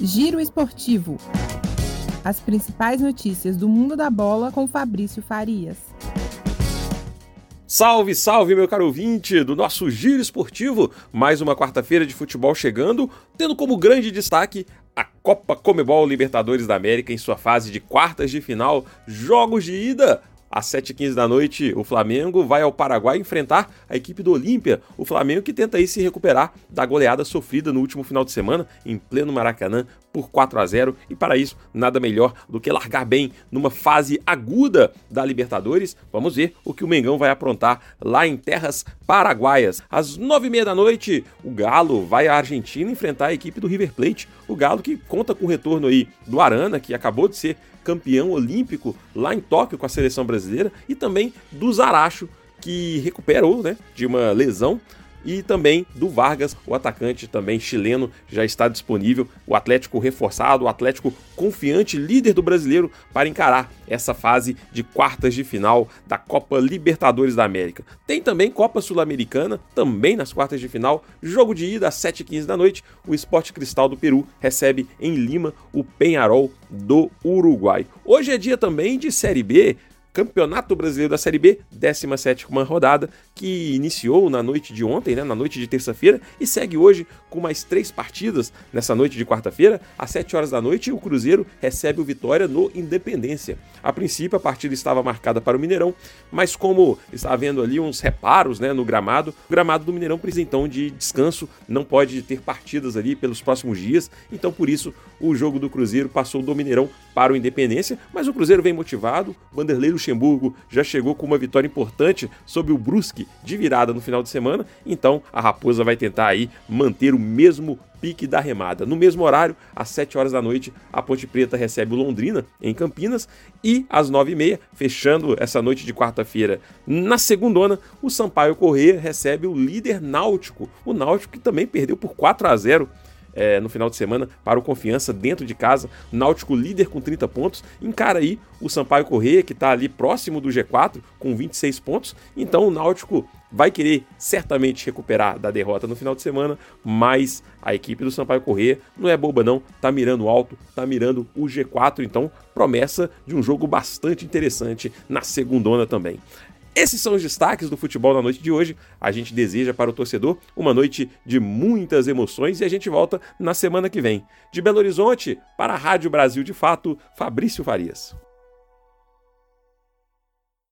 Giro Esportivo. As principais notícias do mundo da bola com Fabrício Farias. Salve, salve, meu caro ouvinte do nosso Giro Esportivo. Mais uma quarta-feira de futebol chegando, tendo como grande destaque a Copa Comebol Libertadores da América em sua fase de quartas de final, jogos de ida às 7h15 da noite, o Flamengo vai ao Paraguai enfrentar a equipe do Olímpia. O Flamengo que tenta aí se recuperar da goleada sofrida no último final de semana, em pleno Maracanã, por 4 a 0 E para isso, nada melhor do que largar bem numa fase aguda da Libertadores. Vamos ver o que o Mengão vai aprontar lá em terras paraguaias. Às 9h30 da noite, o Galo vai à Argentina enfrentar a equipe do River Plate. O Galo que conta com o retorno aí do Arana, que acabou de ser campeão olímpico lá em Tóquio com a seleção brasileira, e também do Zaracho, que recuperou né, de uma lesão e também do Vargas, o atacante também chileno, já está disponível. O Atlético reforçado, o Atlético confiante, líder do brasileiro, para encarar essa fase de quartas de final da Copa Libertadores da América. Tem também Copa Sul-Americana, também nas quartas de final. Jogo de ida às 7h15 da noite. O Esporte Cristal do Peru recebe em Lima o Penharol do Uruguai. Hoje é dia também de Série B. Campeonato Brasileiro da Série B, 17 rodada, que iniciou na noite de ontem, né, na noite de terça-feira, e segue hoje com mais três partidas nessa noite de quarta-feira. Às 7 horas da noite, o Cruzeiro recebe o Vitória no Independência. A princípio, a partida estava marcada para o Mineirão, mas como está havendo ali uns reparos né, no gramado, o gramado do Mineirão precisa então de descanso, não pode ter partidas ali pelos próximos dias, então por isso o jogo do Cruzeiro passou do Mineirão para o Independência, mas o Cruzeiro vem motivado, Vanderlei Luxemburgo já chegou com uma vitória importante sobre o Brusque de virada no final de semana, então a Raposa vai tentar aí manter o mesmo pique da remada. No mesmo horário, às 7 horas da noite, a Ponte Preta recebe o Londrina em Campinas. E às 9h30, fechando essa noite de quarta-feira, na segundona, o Sampaio Corrêa recebe o líder Náutico, o Náutico que também perdeu por 4 a 0 é, no final de semana para o Confiança dentro de casa. Náutico líder com 30 pontos. Encara aí o Sampaio Correia, que está ali próximo do G4 com 26 pontos. Então o Náutico vai querer certamente recuperar da derrota no final de semana, mas a equipe do Sampaio Correia não é boba não, tá mirando alto, tá mirando o G4, então promessa de um jogo bastante interessante na segundona também. Esses são os destaques do futebol na noite de hoje. A gente deseja para o torcedor uma noite de muitas emoções e a gente volta na semana que vem. De Belo Horizonte, para a Rádio Brasil de Fato, Fabrício Farias.